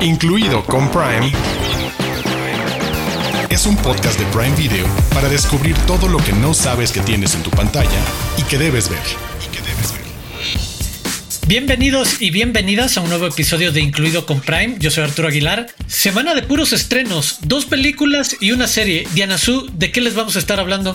incluido con Prime, es un podcast de Prime Video para descubrir todo lo que no sabes que tienes en tu pantalla y que debes ver. Bienvenidos y bienvenidas a un nuevo episodio de Incluido con Prime. Yo soy Arturo Aguilar. Semana de puros estrenos, dos películas y una serie. Diana Su, ¿de qué les vamos a estar hablando?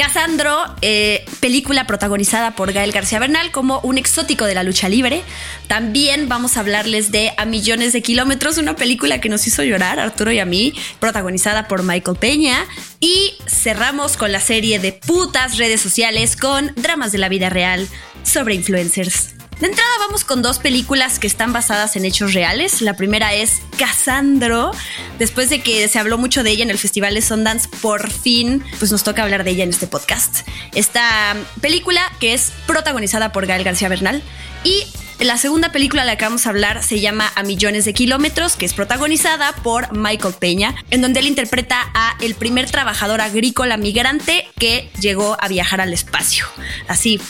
Casandro, eh, película protagonizada por Gael García Bernal como un exótico de la lucha libre. También vamos a hablarles de A Millones de Kilómetros, una película que nos hizo llorar, Arturo y a mí, protagonizada por Michael Peña. Y cerramos con la serie de putas redes sociales con dramas de la vida real sobre influencers. De entrada vamos con dos películas que están basadas en hechos reales. La primera es Casandro. Después de que se habló mucho de ella en el Festival de Sundance, por fin, pues nos toca hablar de ella en este podcast. Esta película que es protagonizada por Gael García Bernal y la segunda película de la que vamos a hablar se llama A Millones de Kilómetros, que es protagonizada por Michael Peña, en donde él interpreta a el primer trabajador agrícola migrante que llegó a viajar al espacio. Así,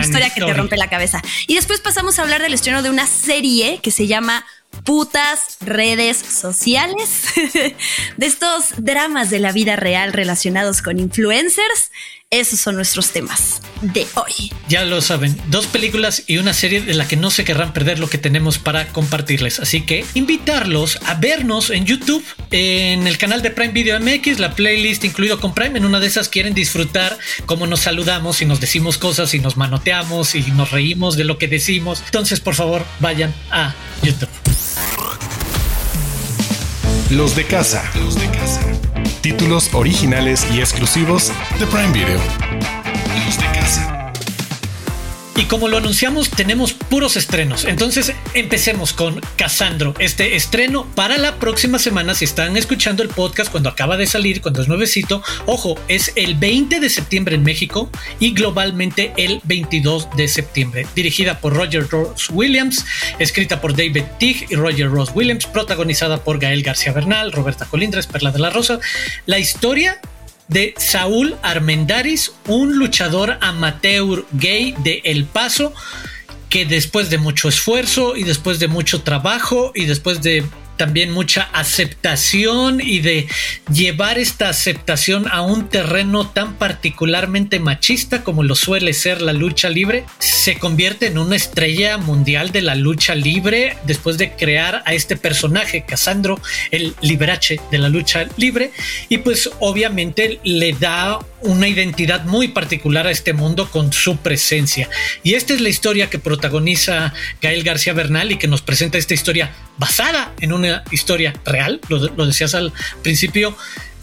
historia que te rompe la cabeza. Y después pasamos a hablar del estreno de una serie que se llama putas redes sociales, de estos dramas de la vida real relacionados con influencers. Esos son nuestros temas de hoy. Ya lo saben, dos películas y una serie de la que no se querrán perder lo que tenemos para compartirles. Así que invitarlos a vernos en YouTube, en el canal de Prime Video MX, la playlist incluido con Prime. En una de esas quieren disfrutar cómo nos saludamos y nos decimos cosas y nos manoteamos y nos reímos de lo que decimos. Entonces, por favor, vayan a YouTube. Los de casa. Los de casa. Títulos originales y exclusivos de Prime Video. Y como lo anunciamos, tenemos puros estrenos. Entonces empecemos con Casandro, este estreno para la próxima semana. Si están escuchando el podcast cuando acaba de salir, cuando es nuevecito, ojo, es el 20 de septiembre en México y globalmente el 22 de septiembre. Dirigida por Roger Ross Williams, escrita por David Tig y Roger Ross Williams, protagonizada por Gael García Bernal, Roberta Colindres, Perla de la Rosa. La historia de Saúl Armendaris, un luchador amateur gay de El Paso, que después de mucho esfuerzo y después de mucho trabajo y después de también mucha aceptación y de llevar esta aceptación a un terreno tan particularmente machista como lo suele ser la lucha libre, se convierte en una estrella mundial de la lucha libre después de crear a este personaje, Casandro, el liberache de la lucha libre, y pues obviamente le da una identidad muy particular a este mundo con su presencia. Y esta es la historia que protagoniza Gael García Bernal y que nos presenta esta historia basada en una historia real, lo, lo decías al principio.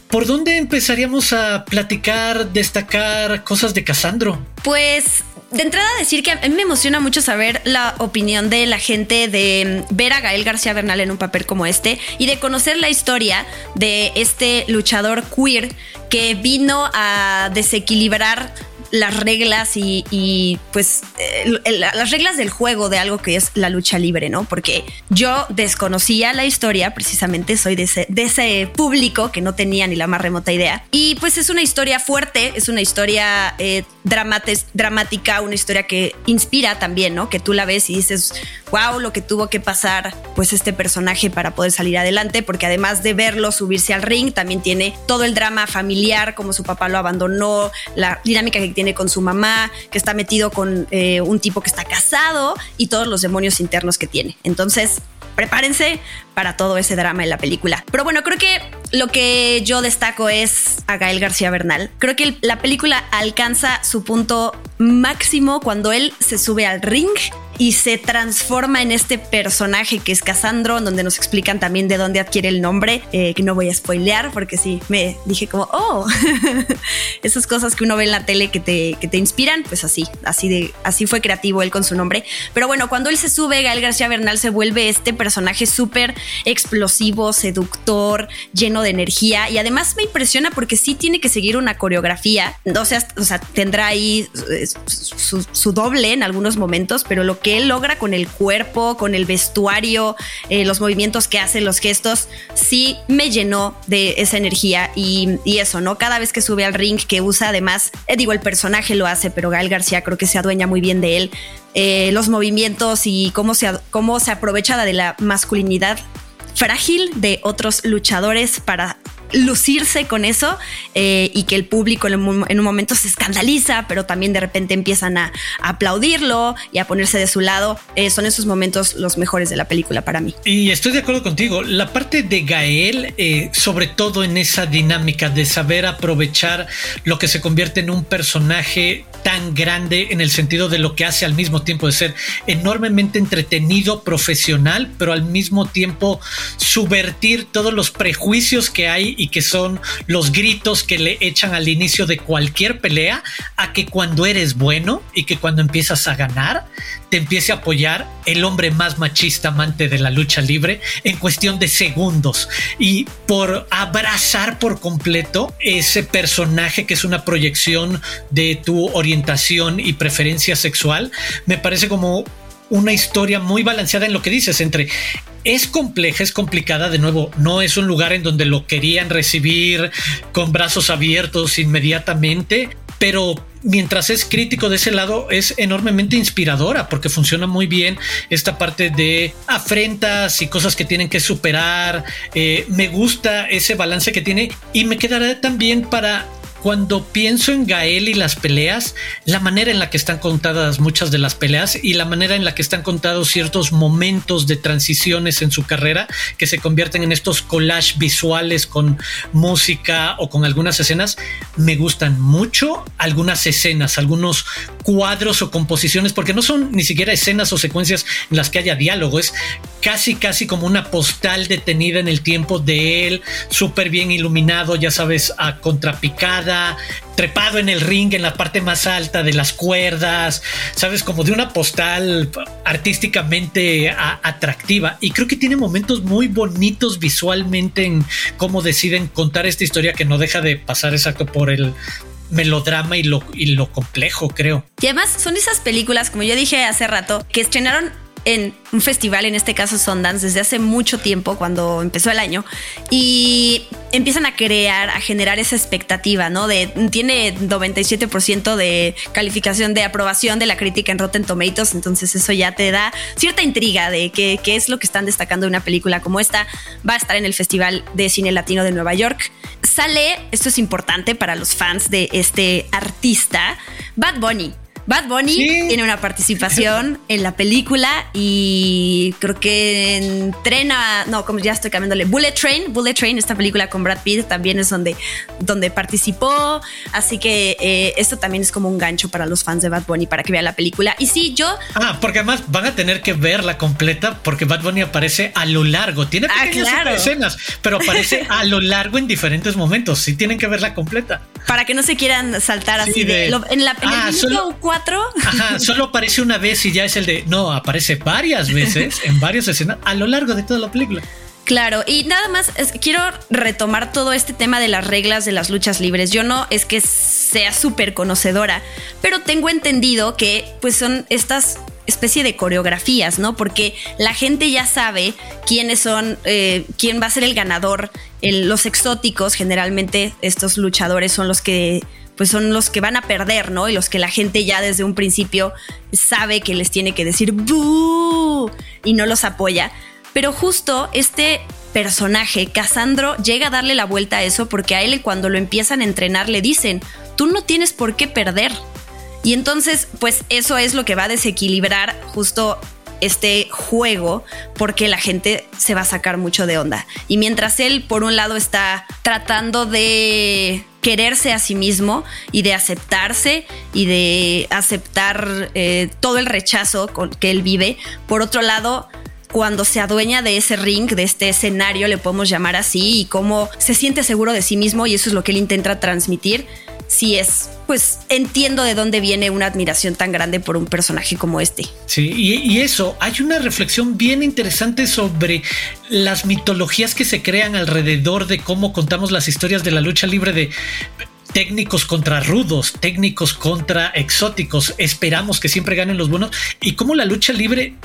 ¿Por dónde empezaríamos a platicar, destacar cosas de Casandro? Pues de entrada decir que a mí me emociona mucho saber la opinión de la gente de ver a Gael García Bernal en un papel como este y de conocer la historia de este luchador queer que vino a desequilibrar las reglas y, pues eh, las reglas del juego de algo que es la lucha libre, ¿no? Porque yo desconocía la historia, precisamente soy de ese, de ese público que no tenía ni la más remota idea. Y pues es una historia fuerte, es una historia eh, dramática, una historia que inspira también, ¿no? Que tú la ves y dices, wow, lo que tuvo que pasar pues este personaje para poder salir adelante, porque además de verlo subirse al ring, también tiene todo el drama familiar, como su papá lo abandonó, la dinámica que tiene tiene con su mamá, que está metido con eh, un tipo que está casado y todos los demonios internos que tiene. Entonces, prepárense para todo ese drama en la película. Pero bueno, creo que lo que yo destaco es a Gael García Bernal. Creo que la película alcanza su punto máximo cuando él se sube al ring y se transforma en este personaje que es Casandro, donde nos explican también de dónde adquiere el nombre, eh, que no voy a spoilear porque sí, me dije como, oh, esas cosas que uno ve en la tele que te, que te inspiran, pues así, así, de, así fue creativo él con su nombre. Pero bueno, cuando él se sube, Gael García Bernal se vuelve este personaje súper explosivo, seductor, lleno de energía y además me impresiona porque sí tiene que seguir una coreografía, o sea, o sea tendrá ahí eh, su, su doble en algunos momentos, pero lo que él logra con el cuerpo, con el vestuario, eh, los movimientos que hace, los gestos, sí me llenó de esa energía y, eso, ¿no? Cada vez que sube al ring, que usa además, eh, digo, el personaje lo hace, pero Gael García creo que se adueña muy bien de él, eh, los movimientos y cómo se, cómo se aprovecha de la masculinidad frágil de otros luchadores para lucirse con eso eh, y que el público en un, momento se escandaliza, pero también de repente empiezan a, aplaudirlo y a ponerse de su lado. Eh, son esos momentos los mejores de la película para mí. Y estoy de acuerdo contigo. La parte de Gael, eh, sobre todo en esa dinámica de saber aprovechar lo que se convierte en un personaje tan grande en el sentido de lo que hace al mismo tiempo de ser enormemente entretenido, profesional, pero al mismo tiempo subvertir todos los prejuicios que hay y que son los gritos que le echan al inicio de cualquier pelea a que cuando eres bueno y que cuando empiezas a ganar te empiece a apoyar el hombre más machista amante de la lucha libre en cuestión de segundos. Y por abrazar por completo ese personaje que es una proyección de tu orientación y preferencia sexual me parece como una historia muy balanceada en lo que dices entre es compleja, es complicada, de nuevo, no es un lugar en donde lo querían recibir con brazos abiertos inmediatamente, pero mientras es crítico de ese lado, es enormemente inspiradora porque funciona muy bien esta parte de afrentas y cosas que tienen que superar. Eh, me gusta ese balance que tiene y me quedará también para cuando pienso en Gael y las peleas, la manera en la que están contadas muchas de las peleas y la manera en la que están contados ciertos momentos de transiciones en su carrera que se convierten en estos collage visuales con música o con algunas escenas, me gustan mucho algunas escenas, algunos cuadros o composiciones, porque no son ni siquiera escenas o secuencias en las que haya diálogo, es casi, casi como una postal detenida en el tiempo de él, súper bien iluminado, ya sabes, a contrapicada trepado en el ring en la parte más alta de las cuerdas, sabes, como de una postal artísticamente atractiva. Y creo que tiene momentos muy bonitos visualmente en cómo deciden contar esta historia que no deja de pasar exacto por el melodrama y lo, y lo complejo, creo. Y además son esas películas, como yo dije hace rato, que estrenaron en un festival, en este caso Sundance, desde hace mucho tiempo, cuando empezó el año, y empiezan a crear, a generar esa expectativa, ¿no? Tiene 97% de calificación de aprobación de la crítica en Rotten Tomatoes, entonces eso ya te da cierta intriga de qué, qué es lo que están destacando de una película como esta. Va a estar en el Festival de Cine Latino de Nueva York. Sale, esto es importante para los fans de este artista, Bad Bunny. Bad Bunny tiene una participación en la película y creo que entrena, no, como ya estoy cambiándole, Bullet Train, Bullet Train, esta película con Brad Pitt también es donde, donde participó, así que eh, esto también es como un gancho para los fans de Bad Bunny para que vean la película. Y sí, yo... Ah, porque además van a tener que verla completa porque Bad Bunny aparece a lo largo, tiene ah, pequeñas escenas, pero aparece a lo largo en diferentes momentos, sí tienen que verla completa. Para que no se quieran saltar así de, en la en el ah, Ajá, solo aparece una vez y ya es el de. No, aparece varias veces en varias escenas a lo largo de toda la película. Claro, y nada más quiero retomar todo este tema de las reglas de las luchas libres. Yo no es que sea súper conocedora, pero tengo entendido que pues son estas especie de coreografías, ¿no? Porque la gente ya sabe quiénes son, eh, quién va a ser el ganador. Los exóticos, generalmente estos luchadores son los que pues son los que van a perder, ¿no? Y los que la gente ya desde un principio sabe que les tiene que decir ¡Bú! y no los apoya. Pero justo este personaje, Casandro, llega a darle la vuelta a eso porque a él cuando lo empiezan a entrenar le dicen, tú no tienes por qué perder. Y entonces, pues eso es lo que va a desequilibrar justo este juego porque la gente se va a sacar mucho de onda. Y mientras él, por un lado, está tratando de quererse a sí mismo y de aceptarse y de aceptar eh, todo el rechazo que él vive, por otro lado, cuando se adueña de ese ring, de este escenario, le podemos llamar así, y cómo se siente seguro de sí mismo, y eso es lo que él intenta transmitir, sí es, pues entiendo de dónde viene una admiración tan grande por un personaje como este. Sí, y, eso, hay una reflexión bien interesante sobre las mitologías que se crean alrededor de cómo contamos las historias de la lucha libre de técnicos contra rudos, técnicos contra exóticos, esperamos que siempre ganen los buenos. Y cómo la lucha libre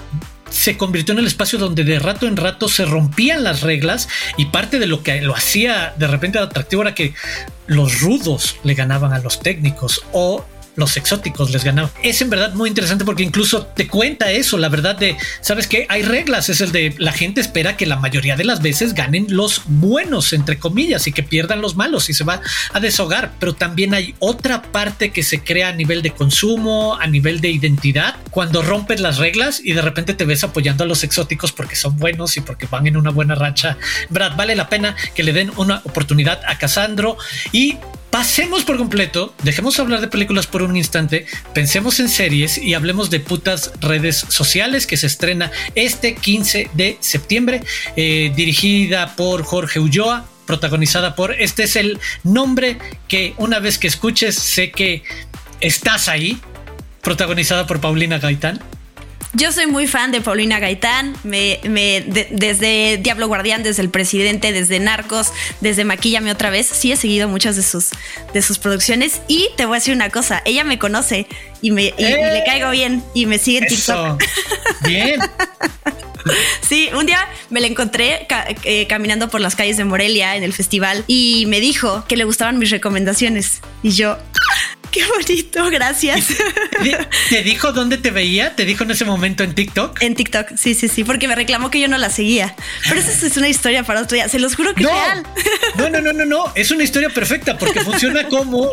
se convirtió en el espacio donde de rato en rato se rompían las reglas y parte de lo que lo hacía de repente atractivo era que los rudos le ganaban a los técnicos o los exóticos les ganaban. Es en verdad muy interesante porque incluso te cuenta eso, la verdad de, ¿sabes que Hay reglas, es el de la gente espera que la mayoría de las veces ganen los buenos, entre comillas, y que pierdan los malos y se va a deshogar, pero también hay otra parte que se crea a nivel de consumo, a nivel de identidad, cuando rompes las reglas y de repente te ves apoyando a los exóticos porque son buenos y porque van en una buena racha. Brad, vale la pena que le den una oportunidad a Casandro y pasemos por completo, dejemos hablar de películas por un instante, pensemos en series y hablemos de putas redes sociales que se estrena este 15 de septiembre, eh, dirigida por Jorge Ulloa, protagonizada por, este es el nombre que una vez que escuches sé que estás ahí, protagonizada por Paulina Gaitán. Yo soy muy fan de Paulina Gaitán, me, desde Diablo Guardián, desde El Presidente, desde Narcos, desde Maquillame otra vez, sí he seguido muchas de sus, de sus producciones y te voy a decir una cosa, ella me conoce y, me, le caigo bien y me sigue en TikTok. Bien. Sí, un día me la encontré eh, caminando por las calles de Morelia en el festival y me dijo que le gustaban mis recomendaciones. Y yo, Qué bonito, gracias. ¿Te dijo dónde te veía? ¿Te dijo en ese momento en TikTok? En TikTok, sí, sí, sí, porque me reclamó que yo no la seguía. Pero esa es una historia para otro día, se los juro que no, es real. No, no, no, no, no, es una historia perfecta porque funciona como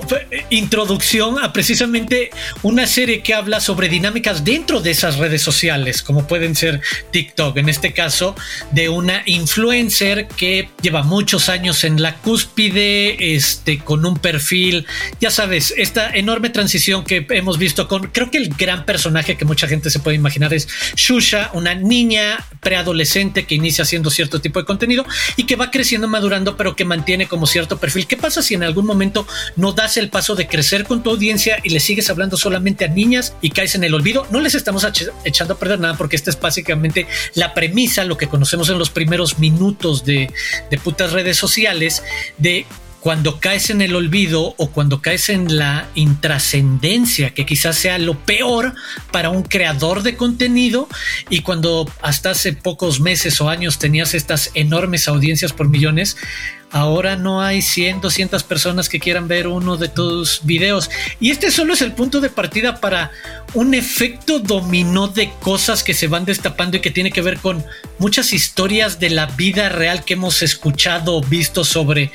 introducción a precisamente una serie que habla sobre dinámicas dentro de esas redes sociales, como pueden ser TikTok, en este caso, de una influencer que lleva muchos años en la cúspide, este, con un perfil, ya sabes, esta enorme transición que hemos visto con, creo que el gran personaje que mucha gente se puede imaginar es Shusha, una niña preadolescente que inicia haciendo cierto tipo de contenido y que va creciendo, madurando, pero que mantiene como cierto perfil. ¿Qué pasa si en algún momento no das el paso de crecer con tu audiencia y le sigues hablando solamente a niñas y caes en el olvido? No les estamos echando a perder nada porque esta es básicamente la premisa, lo que conocemos en los primeros minutos de, de putas redes sociales, de cuando caes en el olvido o cuando caes en la intrascendencia, que quizás sea lo peor para un creador de contenido, y cuando hasta hace pocos meses o años tenías estas enormes audiencias por millones, ahora no hay 100, 200 personas que quieran ver uno de tus videos. Y este solo es el punto de partida para un efecto dominó de cosas que se van destapando y que tiene que ver con muchas historias de la vida real que hemos escuchado o visto sobre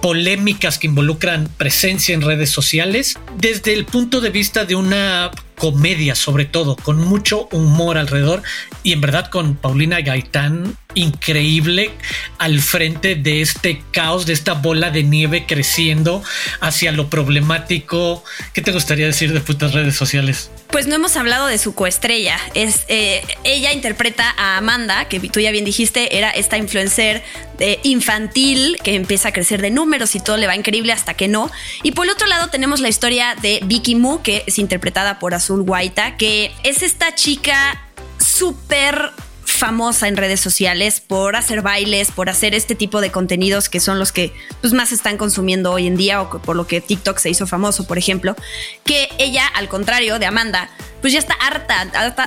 polémicas que involucran presencia en redes sociales desde el punto de vista de una comedia sobre todo, con mucho humor alrededor y en verdad con Paulina Gaitán increíble al frente de este caos, de esta bola de nieve creciendo hacia lo problemático. ¿Qué te gustaría decir de putas redes sociales? Pues no hemos hablado de su coestrella. Es, eh, ella interpreta a Amanda, que tú ya bien dijiste, era esta influencer eh, infantil que empieza a crecer de números y todo le va increíble hasta que no. Y por el otro lado tenemos la historia de Vicky Moo, que es interpretada por Azul Guaita, que es esta chica súper famosa en redes sociales por hacer bailes, por hacer este tipo de contenidos que son los que pues, más están consumiendo hoy en día o por lo que TikTok se hizo famoso, por ejemplo, que ella, al contrario de Amanda, pues ya está harta,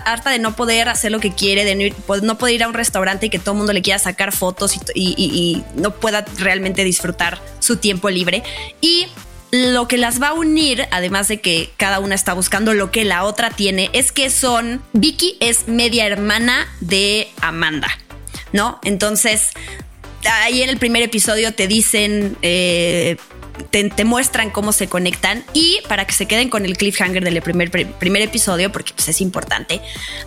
harta, de no poder hacer lo que quiere, de no, poder ir a un restaurante y que todo el mundo le quiera sacar fotos y no pueda realmente disfrutar su tiempo libre. Y lo que las va a unir, además de que cada una está buscando lo que la otra tiene, es que son, Vicky es media hermana de Amanda, ¿no? Entonces, ahí en el primer episodio te dicen... Eh, te, muestran cómo se conectan y para que se queden con el cliffhanger del primer, primer episodio, porque pues, es importante,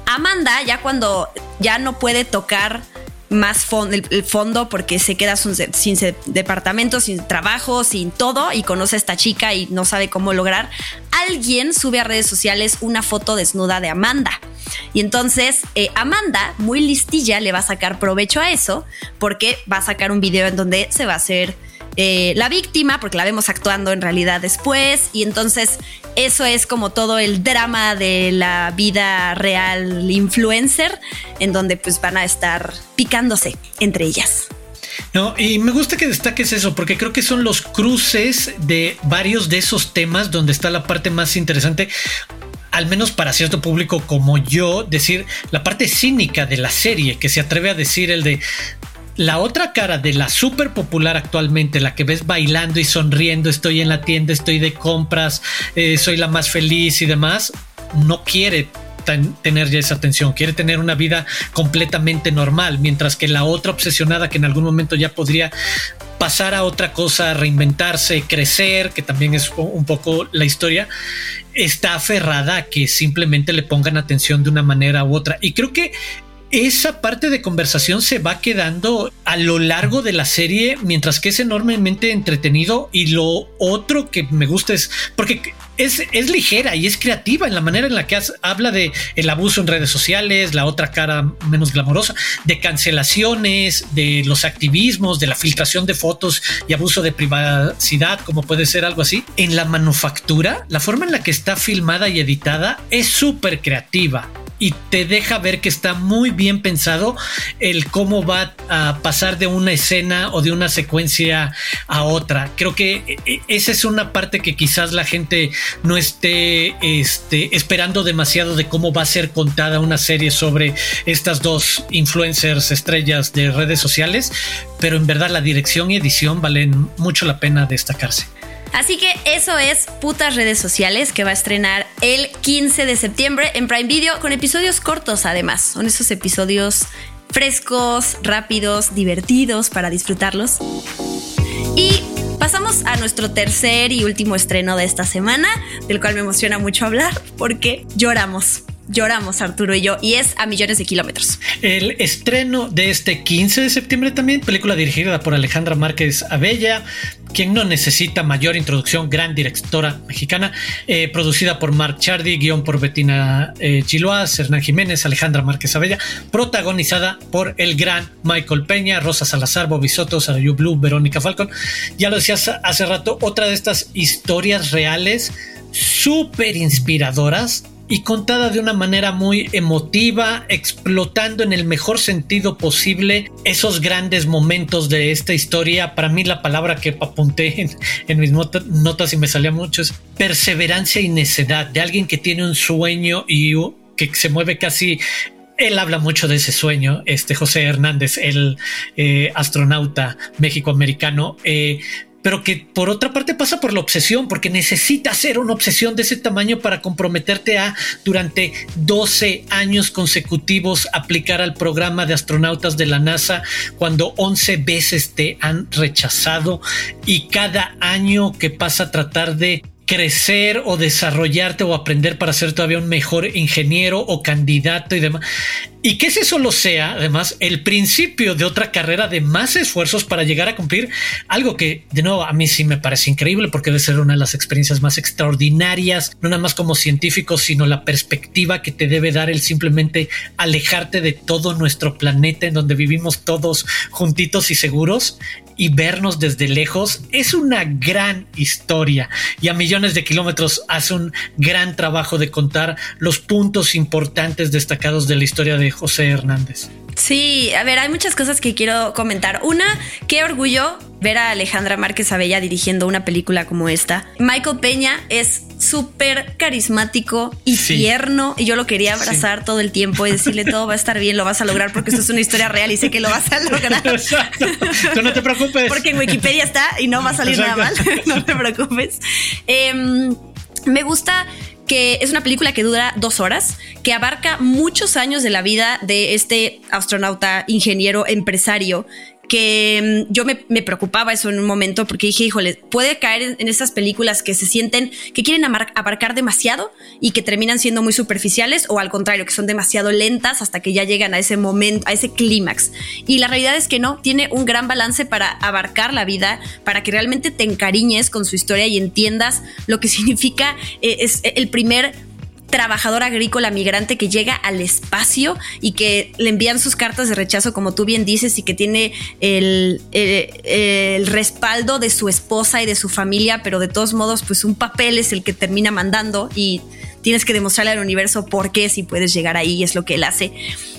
Amanda ya cuando ya no puede tocar más el, fondo porque se queda sin, departamento, sin trabajo, sin todo y conoce a esta chica y no sabe cómo lograr. Alguien sube a redes sociales una foto desnuda de Amanda. Y entonces eh, Amanda, muy listilla, le va a sacar provecho a eso porque va a sacar un video en donde se va a hacer eh, la víctima, porque la vemos actuando en realidad después, y entonces eso es como todo el drama de la vida real influencer, en donde pues van a estar picándose entre ellas. No, y me gusta que destaques eso, porque creo que son los cruces de varios de esos temas donde está la parte más interesante al menos para cierto público como yo, decir la parte cínica de la serie, que se atreve a decir el de la otra cara de la súper popular actualmente, la que ves bailando y sonriendo, estoy en la tienda, estoy de compras, eh, soy la más feliz y demás, no quiere tener ya esa atención, quiere tener una vida completamente normal, mientras que la otra obsesionada que en algún momento ya podría pasar a otra cosa, reinventarse, crecer, que también es un poco la historia, está aferrada a que simplemente le pongan atención de una manera u otra. Y creo que esa parte de conversación se va quedando a lo largo de la serie, mientras que es enormemente entretenido. Y lo otro que me gusta es porque es, es ligera y es creativa en la manera en la que habla de el abuso en redes sociales, la otra cara menos glamorosa, de cancelaciones, de los activismos, de la filtración de fotos y abuso de privacidad, como puede ser algo así. En la manufactura, la forma en la que está filmada y editada es súper creativa y te deja ver que está muy bien pensado el cómo va a pasar de una escena o de una secuencia a otra. Creo que e, e, esa es una parte que quizás la gente no esté este, esperando demasiado de cómo va a ser contada una serie sobre estas dos influencers estrellas de redes sociales, pero en verdad la dirección y edición valen mucho la pena destacarse. Así que eso es Putas Redes Sociales que va a estrenar el 15 de septiembre en Prime Video con episodios cortos además. Son esos episodios frescos, rápidos, divertidos para disfrutarlos. Y pasamos a nuestro tercer y último estreno de esta semana, del cual me emociona mucho hablar porque lloramos lloramos Arturo y yo, y es a millones de kilómetros. El estreno de este 15 de septiembre también, película dirigida por Alejandra Márquez Abella, quien no necesita mayor introducción, gran directora mexicana, eh, producida por Mark Chardy, guion por Bettina eh, Hernán Jiménez, Alejandra Márquez Abella, protagonizada por el gran Michael Peña, Rosa Salazar, Bobby Soto, Sarayu Blue, Verónica Falcon. Ya lo decías hace rato, otra de estas historias reales súper inspiradoras y contada de una manera muy emotiva, explotando en el mejor sentido posible esos grandes momentos de esta historia. Para mí la palabra que apunté en, mis notas y me salía mucho es perseverancia y necedad de alguien que tiene un sueño y que se mueve casi él habla mucho de ese sueño, este José Hernández, el eh, astronauta méxico-americano, eh, pero que por otra parte pasa por la obsesión, porque necesitas ser una obsesión de ese tamaño para comprometerte a durante 12 años consecutivos aplicar al programa de astronautas de la NASA cuando 11 veces te han rechazado y cada año que pasa a tratar de crecer o desarrollarte o aprender para ser todavía un mejor ingeniero o candidato y demás. Y que ese solo sea, además, el principio de otra carrera de más esfuerzos para llegar a cumplir algo que, de nuevo, a mí sí me parece increíble porque debe ser una de las experiencias más extraordinarias, no nada más como científico, sino la perspectiva que te debe dar el simplemente alejarte de todo nuestro planeta en donde vivimos todos juntitos y seguros y vernos desde lejos. Es una gran historia. Y a millones de kilómetros hace un gran trabajo de contar los puntos importantes destacados de la historia de José Hernández. Sí, a ver, hay muchas cosas que quiero comentar. Una, qué orgullo ver a Alejandra Márquez Abella dirigiendo una película como esta. Michael Peña es súper carismático y tierno y yo lo quería abrazar todo el tiempo y decirle todo va a estar bien, lo vas a lograr porque esto es una historia real y sé que lo vas a lograr. Tú no te preocupes. Porque en Wikipedia está y no va a salir nada mal. no te preocupes. Em, me gusta que es una película que dura dos horas, que abarca muchos años de la vida de este astronauta, ingeniero, empresario, que mm, yo me, preocupaba eso en un momento porque dije, híjole, puede caer en, esas películas que se sienten, que quieren abarcar demasiado y que terminan siendo muy superficiales o al contrario, que son demasiado lentas hasta que ya llegan a ese momento, a ese clímax. Y la realidad es que no, tiene un gran balance para abarcar la vida, para que realmente te encariñes con su historia y entiendas lo que significa eh, es el primer trabajador agrícola migrante que llega al espacio y que le envían sus cartas de rechazo, como tú bien dices, y que tiene el, el, respaldo de su esposa y de su familia, pero de todos modos, pues un papel es el que termina mandando y tienes que demostrarle al universo por qué si puedes llegar ahí, es lo que él hace.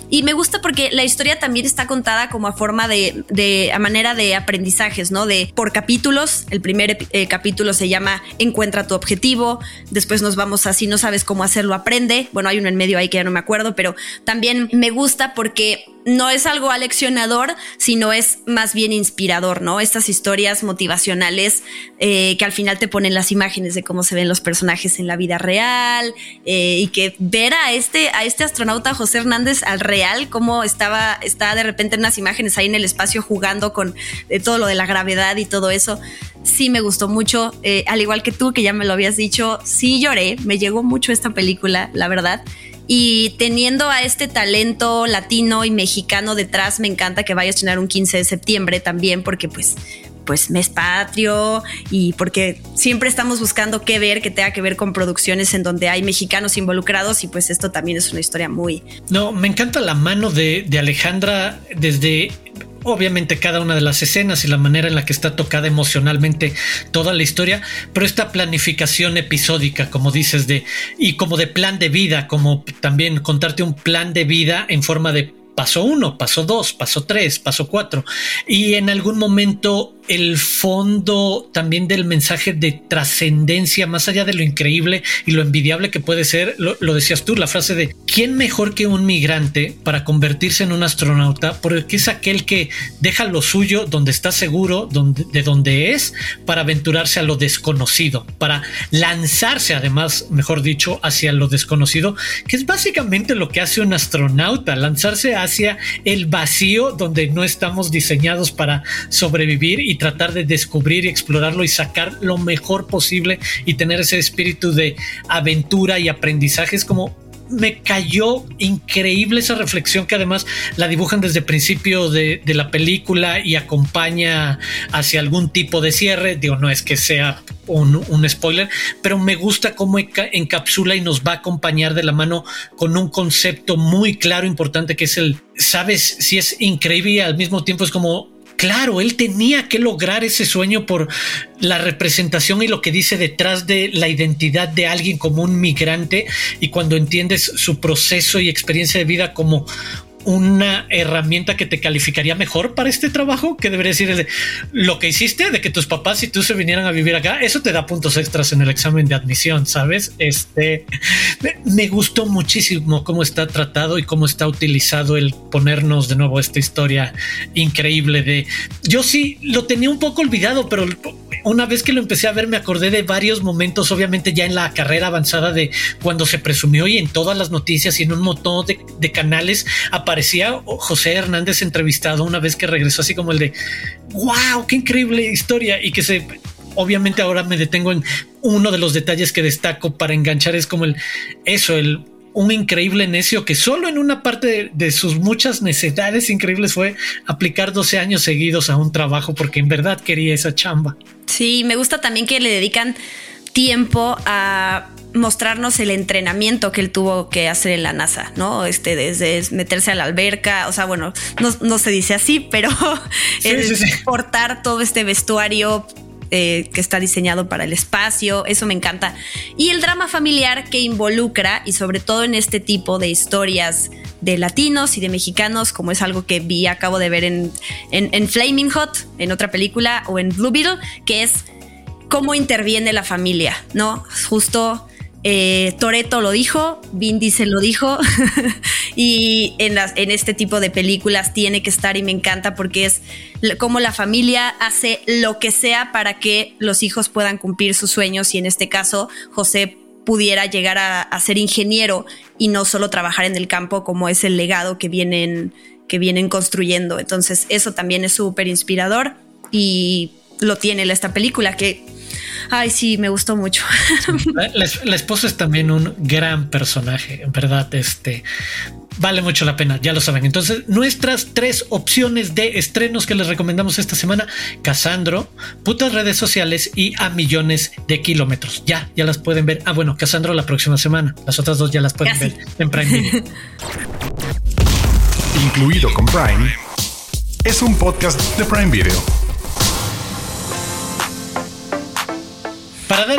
Y me gusta porque la historia también está contada como a forma de, a manera de aprendizajes, ¿no? De por capítulos. El primer eh, capítulo se llama Encuentra tu objetivo. Después nos vamos a si no sabes cómo hacerlo, aprende. Bueno, hay uno en medio ahí que ya no me acuerdo, pero también me gusta porque no es algo aleccionador, sino es más bien inspirador, ¿no? Estas historias motivacionales eh, que al final te ponen las imágenes de cómo se ven los personajes en la vida real eh, y que ver a este, a este astronauta José Hernández al real, cómo estaba, está de repente en unas imágenes ahí en el espacio jugando con eh, todo lo de la gravedad y todo eso. Sí me gustó mucho, al igual que tú, que ya me lo habías dicho, sí lloré, me llegó mucho esta película, la verdad. Y teniendo a este talento latino y mexicano detrás, me encanta que vaya a estrenar un 15 de septiembre también, porque pues pues mes patrio y porque siempre estamos buscando qué ver que tenga que ver con producciones en donde hay mexicanos involucrados y pues esto también es una historia muy... No, me encanta la mano de, de Alejandra desde obviamente cada una de las escenas y la manera en la que está tocada emocionalmente toda la historia, pero esta planificación episódica, como dices, de y como de plan de vida, como también contarte un plan de vida en forma de paso uno, paso dos, paso tres, paso cuatro. Y en algún momento el fondo también del mensaje de trascendencia, más allá de lo increíble y lo envidiable que puede ser, lo, decías tú, la frase de ¿quién mejor que un migrante para convertirse en un astronauta? Porque es aquel que deja lo suyo donde está seguro, de donde es, para aventurarse a lo desconocido, para lanzarse además, mejor dicho, hacia lo desconocido, que es básicamente lo que hace un astronauta, lanzarse hacia el vacío donde no estamos diseñados para sobrevivir y tratar de descubrir y explorarlo y sacar lo mejor posible y tener ese espíritu de aventura y aprendizaje. Es como me cayó increíble esa reflexión que además la dibujan desde el principio de, la película y acompaña hacia algún tipo de cierre. Digo, no es que sea un, un, spoiler, pero me gusta cómo encapsula y nos va a acompañar de la mano con un concepto muy claro, importante, que es el, sabes, si es increíble y al mismo tiempo es como Claro, él tenía que lograr ese sueño por la representación y lo que dice detrás de la identidad de alguien como un migrante y cuando entiendes su proceso y experiencia de vida como una herramienta que te calificaría mejor para este trabajo, que debería decir lo que hiciste, de que tus papás y tú se vinieran a vivir acá, eso te da puntos extras en el examen de admisión, ¿sabes? Este, me gustó muchísimo cómo está tratado y cómo está utilizado el ponernos de nuevo esta historia increíble de, yo sí lo tenía un poco olvidado, pero una vez que lo empecé a ver me acordé de varios momentos, obviamente ya en la carrera avanzada de cuando se presumió y en todas las noticias y en un montón de, canales aparecía José Hernández entrevistado una vez que regresó así como el de, wow, qué increíble historia y que se obviamente ahora me detengo en uno de los detalles que destaco para enganchar es como el eso, el un increíble necio que solo en una parte de, sus muchas necesidades increíbles fue aplicar 12 años seguidos a un trabajo porque en verdad quería esa chamba. Sí, me gusta también que le dedican tiempo a mostrarnos el entrenamiento que él tuvo que hacer en la NASA, ¿no? Este, desde meterse a la alberca, o sea, bueno, no, se dice así, pero es portar todo este vestuario eh, que está diseñado para el espacio, eso me encanta. Y el drama familiar que involucra, y sobre todo en este tipo de historias de latinos y de mexicanos, como es algo que vi, acabo de ver en, en, Flaming Hot, en otra película, o en Blue Beetle, que es cómo interviene la familia, ¿no? Justo eh, Toreto lo dijo, Vin Diesel lo dijo, y en, en este tipo de películas tiene que estar y me encanta porque es como la familia hace lo que sea para que los hijos puedan cumplir sus sueños y en este caso José pudiera llegar a, ser ingeniero y no solo trabajar en el campo como es el legado que vienen, que vienen construyendo. Entonces eso también es súper inspirador y lo tiene esta película que Ay, sí, me gustó mucho. La, esposa es también un gran personaje, en verdad, este vale mucho la pena, ya lo saben. Entonces, nuestras tres opciones de estrenos que les recomendamos esta semana, Casandro, putas redes sociales y a millones de kilómetros. Ya, ya las pueden ver. Ah, bueno, Casandro la próxima semana. Las otras dos ya las pueden ver en Prime Video. Incluido con Prime, es un podcast de Prime Video.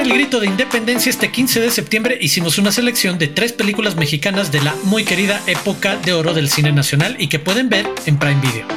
El grito de independencia este 15 de septiembre hicimos una selección de tres películas mexicanas de la muy querida época de oro del cine nacional y que pueden ver en Prime Video.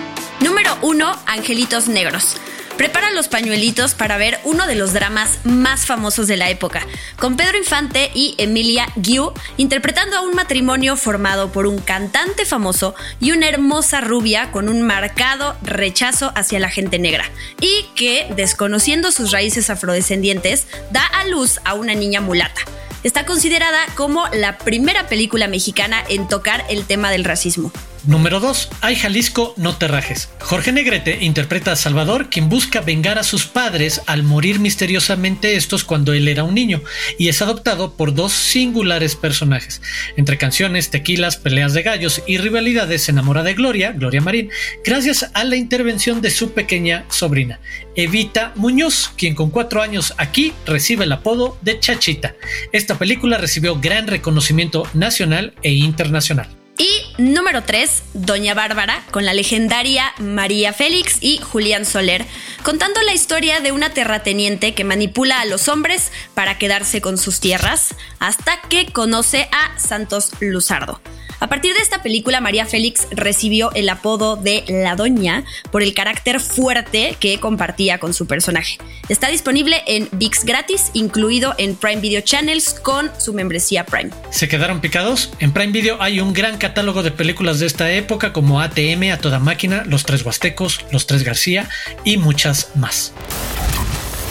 Número 1, Angelitos Negros. Prepara los pañuelitos para ver uno de los dramas más famosos de la época, con Pedro Infante y Emilia Guiu interpretando a un matrimonio formado por un cantante famoso y una hermosa rubia con un marcado rechazo hacia la gente negra, y que, desconociendo sus raíces afrodescendientes, da a luz a una niña mulata está considerada como la primera película mexicana en tocar el tema del racismo. Número 2. Ay Jalisco, no te rajes. Jorge Negrete interpreta a Salvador, quien busca vengar a sus padres al morir misteriosamente estos cuando él era un niño, y es adoptado por dos singulares personajes. Entre canciones, tequilas, peleas de gallos y rivalidades se enamora de Gloria, Gloria Marín, gracias a la intervención de su pequeña sobrina, Evita Muñoz, quien con cuatro años aquí recibe el apodo de Chachita. Esta película recibió gran reconocimiento nacional e internacional. Y número 3, Doña Bárbara, con la legendaria María Félix y Julián Soler, contando la historia de una terrateniente que manipula a los hombres para quedarse con sus tierras, hasta que conoce a Santos Luzardo. A partir de esta película, María Félix recibió el apodo de La Doña por el carácter fuerte que compartía con su personaje. Está disponible en VIX gratis, incluido en Prime Video Channels con su membresía Prime. ¿Se quedaron picados? En Prime Video hay un gran catálogo de películas de esta época como ATM, A Toda Máquina, Los Tres Huastecos, Los Tres García y muchas más.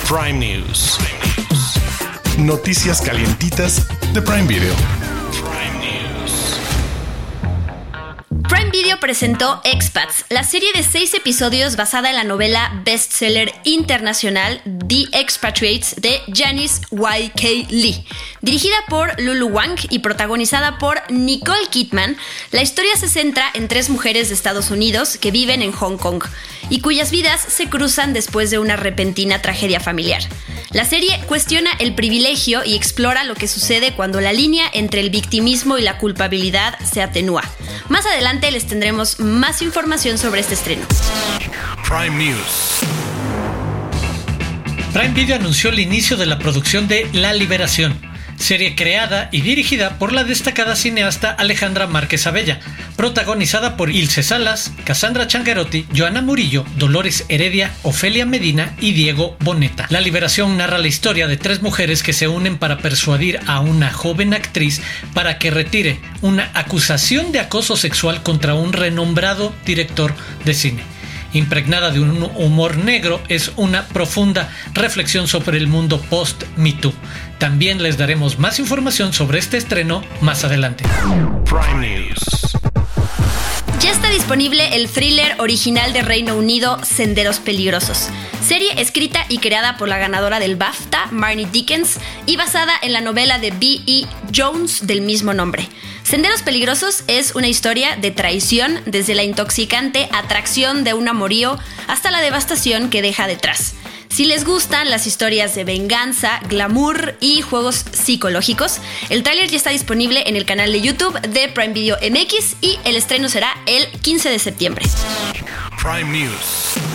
Prime News. Noticias calientitas de Prime Video. Prime Video presentó Expats, la serie de seis episodios basada en la novela bestseller internacional The Expatriates de Janice Y.K. Lee. Dirigida por Lulu Wang y protagonizada por Nicole Kidman, la historia se centra en tres mujeres de Estados Unidos que viven en Hong Kong y cuyas vidas se cruzan después de una repentina tragedia familiar. La serie cuestiona el privilegio y explora lo que sucede cuando la línea entre el victimismo y la culpabilidad se atenúa. Más adelante les tendremos más información sobre este estreno. Prime News. Prime Video anunció el inicio de la producción de La Liberación, serie creada y dirigida por la destacada cineasta Alejandra Márquez Abella, protagonizada por Ilse Salas, Cassandra Changuerotti, Joana Murillo, Dolores Heredia, Ofelia Medina y Diego Boneta. La liberación narra la historia de tres mujeres que se unen para persuadir a una joven actriz para que retire una acusación de acoso sexual contra un renombrado director de cine impregnada de un humor negro, es una profunda reflexión sobre el mundo post-Me Too. También les daremos más información sobre este estreno más adelante. Ya está disponible el thriller original de Reino Unido, Senderos Peligrosos. Serie escrita y creada por la ganadora del BAFTA, Marnie Dickens, y basada en la novela de B.E. Jones del mismo nombre. Senderos Peligrosos es una historia de traición desde la intoxicante atracción de un amorío hasta la devastación que deja detrás. Si les gustan las historias de venganza, glamour y juegos psicológicos, el tráiler ya está disponible en el canal de YouTube de Prime Video MX y el estreno será el 15 de septiembre. Prime News.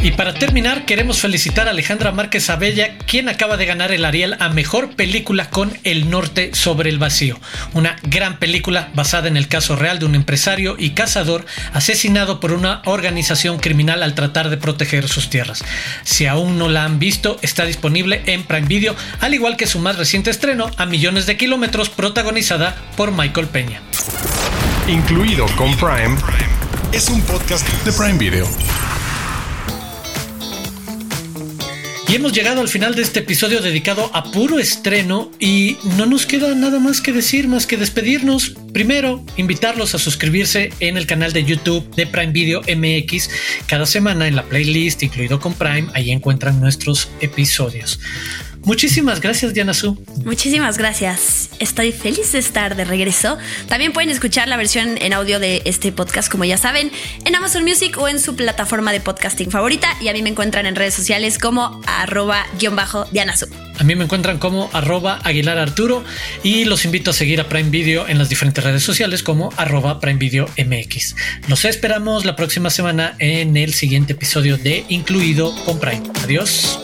Y para terminar, queremos felicitar a Alejandra Márquez Abella, quien acaba de ganar el Ariel a Mejor Película con El Norte sobre el Vacío. Una gran película basada en el caso real de un empresario y cazador asesinado por una organización criminal al tratar de proteger sus tierras. Si aún no la han visto, está disponible en Prime Video, al igual que su más reciente estreno, A Millones de Kilómetros, protagonizada por Michael Peña. Incluido con Prime, es un podcast de Prime Video. Y hemos llegado al final de este episodio dedicado a puro estreno y no nos queda nada más que decir, más que despedirnos. Primero, invitarlos a suscribirse en el canal de YouTube de Prime Video MX. Cada semana en la playlist, incluido con Prime, ahí encuentran nuestros episodios. Muchísimas gracias, Diana Su. Muchísimas gracias. Estoy feliz de estar de regreso. También pueden escuchar la versión en audio de este podcast, como ya saben, en Amazon Music o en su plataforma de podcasting favorita. Y a mí me encuentran en redes sociales como arroba guion bajo Diana Su. A mí me encuentran como arroba Aguilar Arturo y los invito a seguir a Prime Video en las diferentes redes sociales como arroba Prime Video MX. Los esperamos la próxima semana en el siguiente episodio de Incluido con Prime. Adiós.